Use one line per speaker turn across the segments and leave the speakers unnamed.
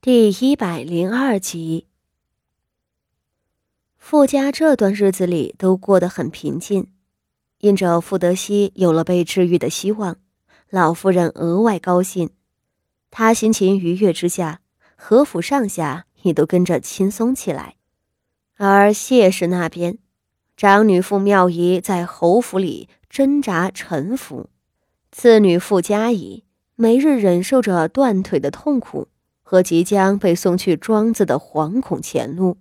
第一百零二集，傅家这段日子里都过得很平静，因着傅德熙有了被治愈的希望，老夫人额外高兴。她心情愉悦之下，何府上下也都跟着轻松起来。而谢氏那边，长女傅妙仪在侯府里挣扎沉浮，次女傅佳仪每日忍受着断腿的痛苦。和即将被送去庄子的惶恐前路，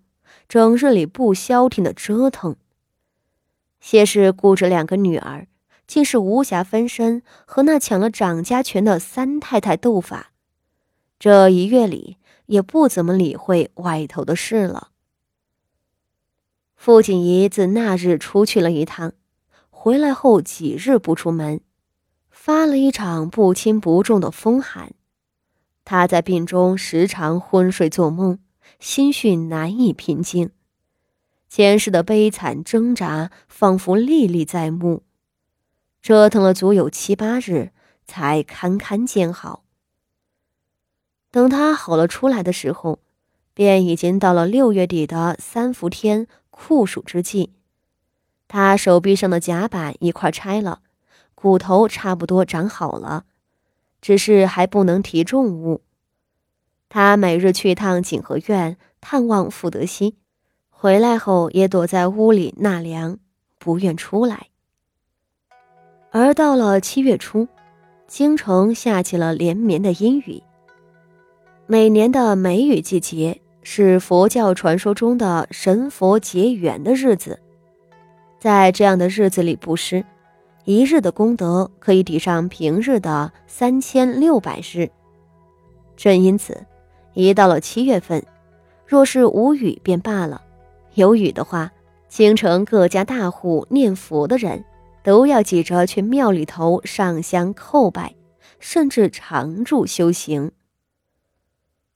整日里不消停的折腾。谢氏顾着两个女儿，竟是无暇分身和那抢了掌家权的三太太斗法。这一月里也不怎么理会外头的事了。傅锦仪自那日出去了一趟，回来后几日不出门，发了一场不轻不重的风寒。他在病中时常昏睡做梦，心绪难以平静，前世的悲惨挣扎仿佛历历在目，折腾了足有七八日，才堪堪见好。等他好了出来的时候，便已经到了六月底的三伏天酷暑之际。他手臂上的甲板一块拆了，骨头差不多长好了。只是还不能提重物。他每日去趟景和院探望傅德熙，回来后也躲在屋里纳凉，不愿出来。而到了七月初，京城下起了连绵的阴雨。每年的梅雨季节是佛教传说中的神佛结缘的日子，在这样的日子里布施。一日的功德可以抵上平日的三千六百日。正因此，一到了七月份，若是无雨便罢了，有雨的话，京城各家大户念佛的人都要挤着去庙里头上香叩拜，甚至常住修行。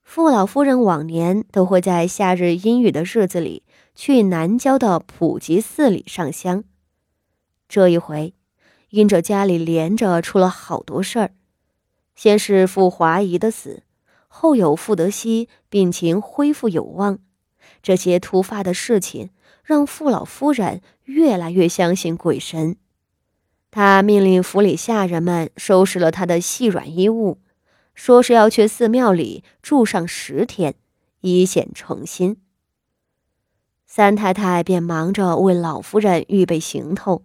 傅老夫人往年都会在夏日阴雨的日子里去南郊的普吉寺里上香，这一回。因着家里连着出了好多事儿，先是傅华仪的死，后有傅德熙病情恢复有望，这些突发的事情让傅老夫人越来越相信鬼神。他命令府里下人们收拾了他的细软衣物，说是要去寺庙里住上十天，以显诚心。三太太便忙着为老夫人预备行头。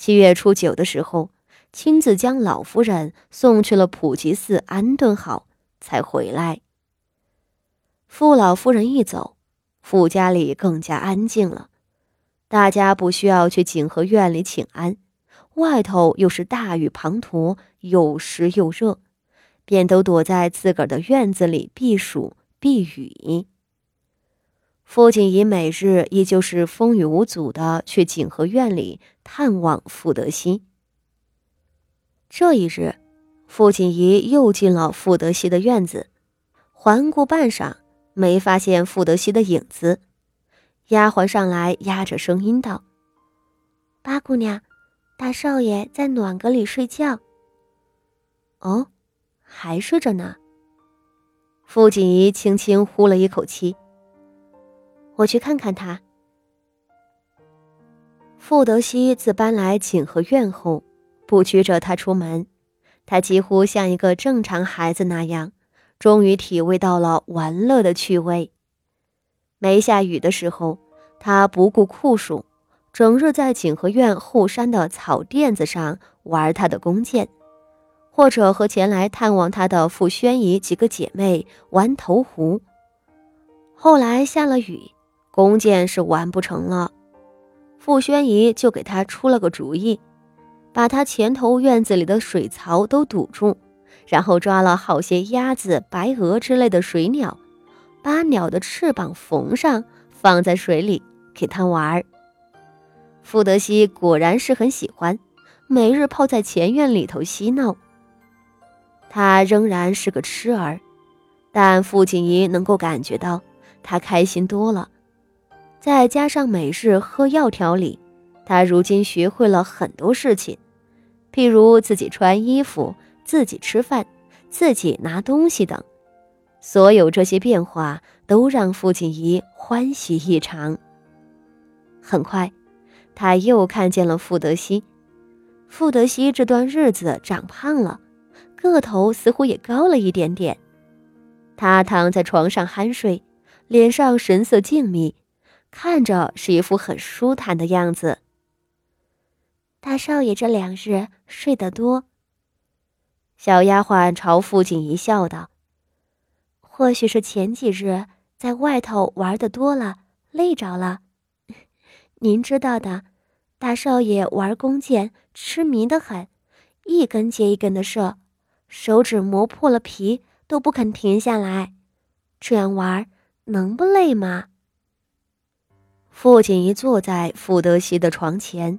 七月初九的时候，亲自将老夫人送去了普吉寺安顿好，才回来。傅老夫人一走，傅家里更加安静了，大家不需要去景和院里请安，外头又是大雨滂沱，又湿又热，便都躲在自个儿的院子里避暑避雨。傅锦仪每日依旧是风雨无阻的去景和院里探望傅德熙。这一日，傅锦仪又进了傅德熙的院子，环顾半晌，没发现傅德熙的影子。丫鬟上来压着声音道：“
八姑娘，大少爷在暖阁里睡觉。”“
哦，还睡着呢。”傅锦仪轻轻呼了一口气。我去看看他。傅德熙自搬来景和院后，不拘着他出门，他几乎像一个正常孩子那样，终于体味到了玩乐的趣味。没下雨的时候，他不顾酷暑，整日在景和院后山的草垫子上玩他的弓箭，或者和前来探望他的傅宣仪几个姐妹玩投壶。后来下了雨。弓箭是完不成了，傅宣仪就给他出了个主意，把他前头院子里的水槽都堵住，然后抓了好些鸭子、白鹅之类的水鸟，把鸟的翅膀缝上，放在水里给他玩。傅德熙果然是很喜欢，每日泡在前院里头嬉闹。他仍然是个痴儿，但傅景仪能够感觉到他开心多了。再加上每日喝药调理，他如今学会了很多事情，譬如自己穿衣服、自己吃饭、自己拿东西等。所有这些变化都让傅锦仪欢喜异常。很快，他又看见了傅德熙。傅德熙这段日子长胖了，个头似乎也高了一点点。他躺在床上酣睡，脸上神色静谧，看着是一副很舒坦的样子。
大少爷这两日睡得多。
小丫鬟朝父亲一笑道：“
或许是前几日在外头玩的多了，累着了。您知道的。”大少爷玩弓箭痴迷的很，一根接一根的射，手指磨破了皮都不肯停下来。这样玩能不累吗？
傅锦仪坐在傅德熙的床前，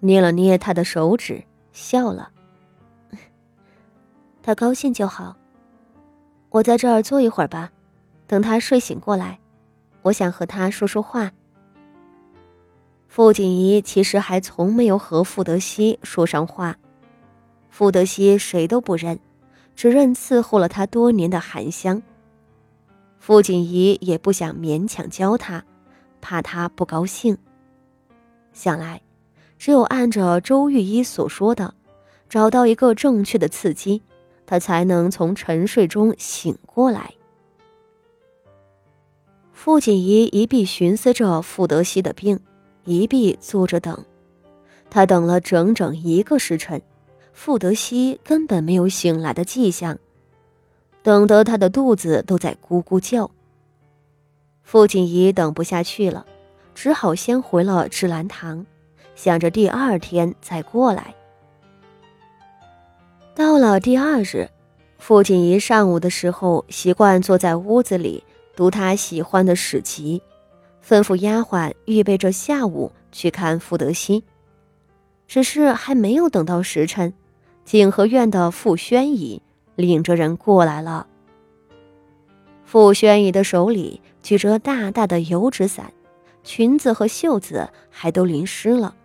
捏了捏他的手指，笑了。
他高兴就好。我在这儿坐一会儿吧，等他睡醒过来，我想和他说说话。
傅锦仪其实还从没有和傅德熙说上话，傅德熙谁都不认，只认伺候了他多年的韩香。傅锦仪也不想勉强教他，怕他不高兴。想来，只有按着周御医所说的，找到一个正确的刺激，他才能从沉睡中醒过来。傅锦仪一臂寻思着傅德熙的病。一臂坐着等，他等了整整一个时辰，傅德熙根本没有醒来的迹象，等得他的肚子都在咕咕叫。傅锦仪等不下去了，只好先回了芝兰堂，想着第二天再过来。到了第二日，傅锦仪上午的时候习惯坐在屋子里读他喜欢的史籍。吩咐丫鬟预备着下午去看傅德熙，只是还没有等到时辰，景和院的傅宣仪领着人过来了。傅宣仪的手里举着大大的油纸伞，裙子和袖子还都淋湿了，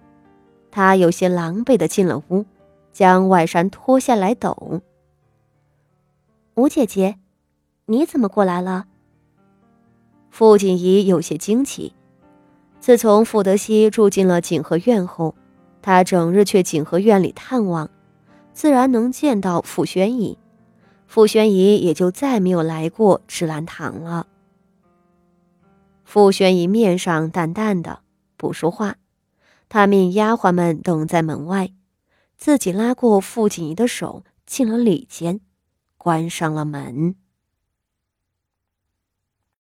她有些狼狈的进了屋，将外衫脱下来抖。
吴姐姐，你怎么过来了？
傅锦仪有些惊奇。自从傅德熙住进了景和院后，他整日去景和院里探望，自然能见到傅宣仪。傅宣仪也就再没有来过芝兰堂了。傅宣仪面上淡淡的，不说话。他命丫鬟们等在门外，自己拉过傅锦仪的手，进了里间，关上了门。